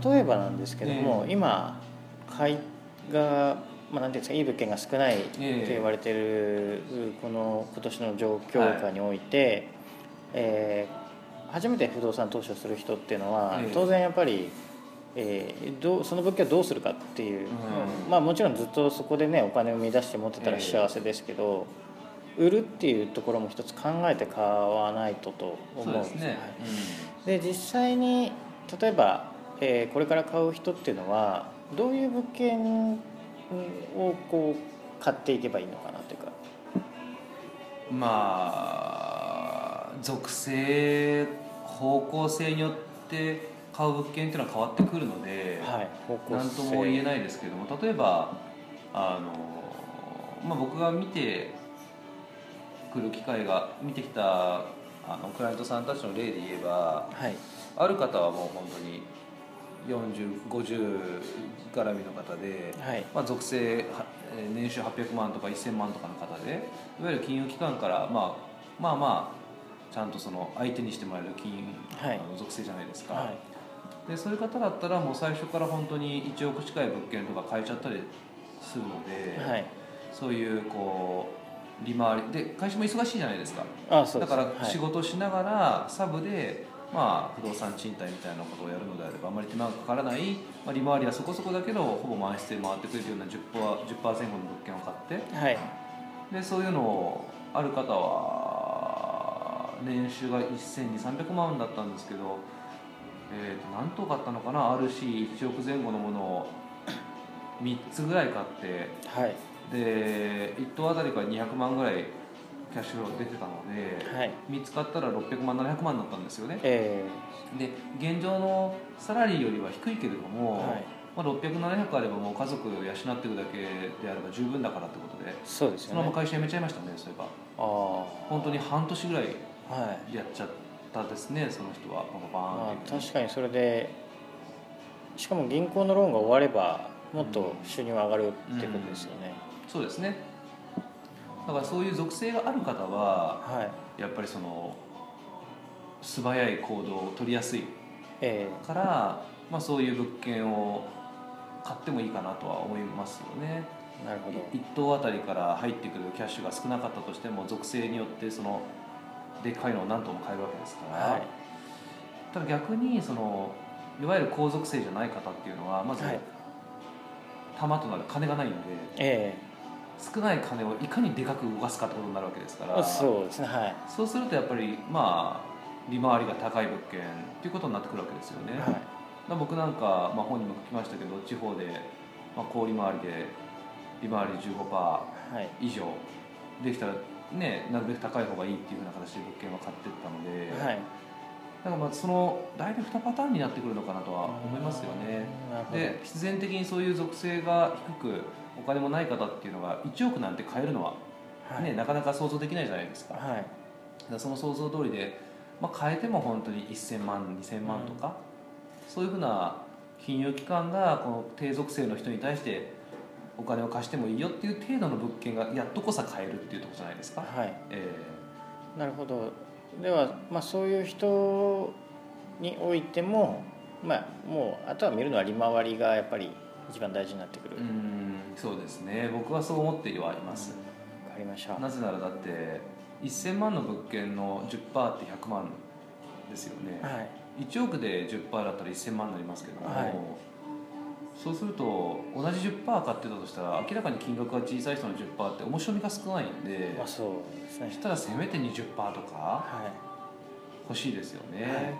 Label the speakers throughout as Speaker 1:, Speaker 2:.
Speaker 1: ですけども、
Speaker 2: ええ。
Speaker 1: 今買いが、まあ、なんていうんですかいい物件が少ないと
Speaker 2: ええ。
Speaker 1: 言われているこの今年の状況下において、えー初めて不動産投資をする人っていうのは、
Speaker 2: ええ。
Speaker 1: 当然やっぱり、えーどうその物件をどうするかっていう、
Speaker 2: うん。
Speaker 1: まあ、もちろんずっとそこでねお金を生み出して持ってたら
Speaker 2: ええ。
Speaker 1: 幸せですけど、売るっていうところも一つ考えて買わないとと思
Speaker 2: そううんですね。
Speaker 1: はいで実際に例えば、えーこれから買う人っていうのはどういう物件をこう買っていけばいいのかなというか。
Speaker 2: うんまあ属性方向性によって買う物件っていうのは変わってくるので、
Speaker 1: はい方向
Speaker 2: なんとも言えないですけども例えばあの、まあ、僕が見てくる機会が見てきたあのクライアントさんたちの例で言えば
Speaker 1: はい。
Speaker 2: ある方はもう本当に4050絡みの方で、
Speaker 1: はい。
Speaker 2: まあ、属性年収800万とか1000万とかの方でいわゆる金融機関から、まあ、まあまあちゃんとその相手にしてもらえる金融、
Speaker 1: はい。
Speaker 2: 属性じゃないですか、
Speaker 1: は
Speaker 2: でそういう方だったらもう最初から本当に1億近い物件とか買えちゃったりするので、
Speaker 1: いはい。
Speaker 2: そういうこう利回りで会社も忙しいじゃないですか。
Speaker 1: あそうです。
Speaker 2: だから
Speaker 1: はい。
Speaker 2: 仕事をしながらサブで、まあ、不動産賃貸みたいなことをやるのであればあまり手間がかからない、まあ、利回りはそこそこだけどほぼ満室で回ってくれるような 10%, 10%前後の物件を買って。
Speaker 1: はい。
Speaker 2: でそういうのをある方は年収が1200300万だったんですけど、えー、と何棟買ったのかな？RC1 億前後のものを3つぐらい買って
Speaker 1: はい。
Speaker 2: で1棟あたりから200万ぐらいキャッシュフロー出てたので
Speaker 1: はい。
Speaker 2: 見つかったら600万700万だったんですよね。
Speaker 1: え
Speaker 2: で現状のサラリーよりは低いけれど
Speaker 1: ー
Speaker 2: も、
Speaker 1: はい。
Speaker 2: まあ、600700あればもう家族を養っていくだけであれば十分だからってことで
Speaker 1: そうです
Speaker 2: そのまま会社辞めちゃいましたねそういえば。
Speaker 1: ああ。
Speaker 2: 本当に半年ぐらい
Speaker 1: はい。
Speaker 2: やっちゃったですねその人はパパパ
Speaker 1: まあ
Speaker 2: ーンっていう
Speaker 1: 確かにそれでしかも銀行のローンが終わればもっと収入が上がるっていうことですよね、
Speaker 2: そうですねだからそういう属性がある方は
Speaker 1: はい。
Speaker 2: やっぱりその素早い行動を取りやすい
Speaker 1: え
Speaker 2: から、まあ、そういう物件を買ってもいいかなとは思いますよね。
Speaker 1: えなるほど。
Speaker 2: 1棟あたりから入ってくるキャッシュが少なかったとしても属性によってそのでっかいのを何棟も買えるわけですから、
Speaker 1: はい。
Speaker 2: ただ逆にそのいわゆる高属性じゃない方っていうのはまず、
Speaker 1: はい。
Speaker 2: 玉となる金がないんで
Speaker 1: え
Speaker 2: 少ない金をいかにでかく動かすかってことになるわけですから。
Speaker 1: えそうですねはい。
Speaker 2: そうするとやっぱりまあ利回りが高い物件っていうことになってくるわけですよね、
Speaker 1: はい。
Speaker 2: ら僕なんか、まあ、本にも書きましたけど地方で、まあ、小利回りで利回り15%
Speaker 1: はい。
Speaker 2: 以上できたらねなるべく高い方がいいっていうふうな形で物件は買ってったので、
Speaker 1: はい。
Speaker 2: だからまあその大体2パターンになってくるのかなとは思いますよね。で必然的にそういう属性が低くお金もない方っていうのが1億なんて買えるのは、
Speaker 1: はい。
Speaker 2: ねなかなか想像できないじゃないですか,、
Speaker 1: はい。
Speaker 2: だからその想像通りで、まあ、買えても本当に1000万2000万とか、そういうふうな金融機関がこの低属性の人に対してお金を貸してもいいよっていう程度の物件がやっとこさ買えるっていうところじゃないですか、
Speaker 1: はい。
Speaker 2: え
Speaker 1: なるほど。では、まあ、そういう人においても、まあ、もうあとは見るのは利回りがやっぱり一番大事になってくる、
Speaker 2: ーうんそうですね。僕はそう思ってはいます、
Speaker 1: わかりました。
Speaker 2: なぜならだって1000万の物件の10%って100万ですよね、
Speaker 1: はい。
Speaker 2: 1億で10%だったら1000万になりますけども、
Speaker 1: はい。
Speaker 2: そうすると同じ10%買ってたとしたら明らかに金額が小さい人の10%って面白みが少ないんで、
Speaker 1: まあそうですね。
Speaker 2: そしたらせめて20%とか
Speaker 1: は
Speaker 2: 欲しいですよね、
Speaker 1: はい。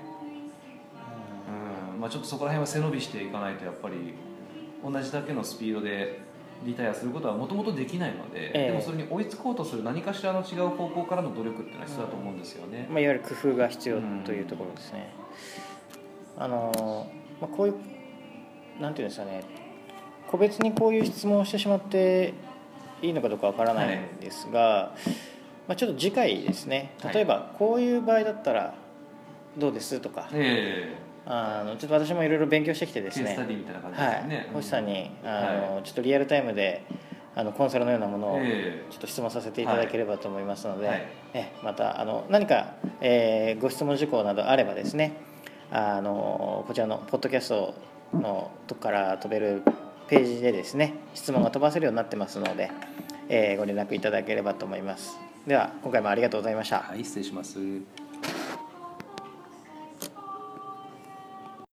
Speaker 2: うん。まあ、ちょっとそこら辺は背伸びしていかないとやっぱり同じだけのスピードでリタイアすることはもともとできないので、
Speaker 1: ええ。
Speaker 2: でもそれに追いつこうとする何かしらの違う方向からの努力っていうのは必要だと思うんですよね。
Speaker 1: い、。まあ、いわゆる工夫が必要というところですね、あのまあ、こういうなんていうんですかね。個別にこういう質問をしてしまっていいのかどうかわからないんですが、まあ、ちょっと次回ですね。
Speaker 2: はい。
Speaker 1: 例えばこういう場合だったらどうですとか、
Speaker 2: え
Speaker 1: あのちょっと私もいろいろ勉強してきて
Speaker 2: え
Speaker 1: ですね。
Speaker 2: ね。
Speaker 1: い、星さんにあの、
Speaker 2: は
Speaker 1: ちょっとリアルタイムであのコンサルのようなものを
Speaker 2: え
Speaker 1: ちょっと質問させていただければと思いますので、
Speaker 2: はい。
Speaker 1: えまたあの何か、えーご質問事項などあればですねあのこちらのポッドキャストのとこから飛べるページでですね質問が飛ばせるようになってますので、えーご連絡いただければと思います。では今回もありがとうございました。
Speaker 2: はい失礼します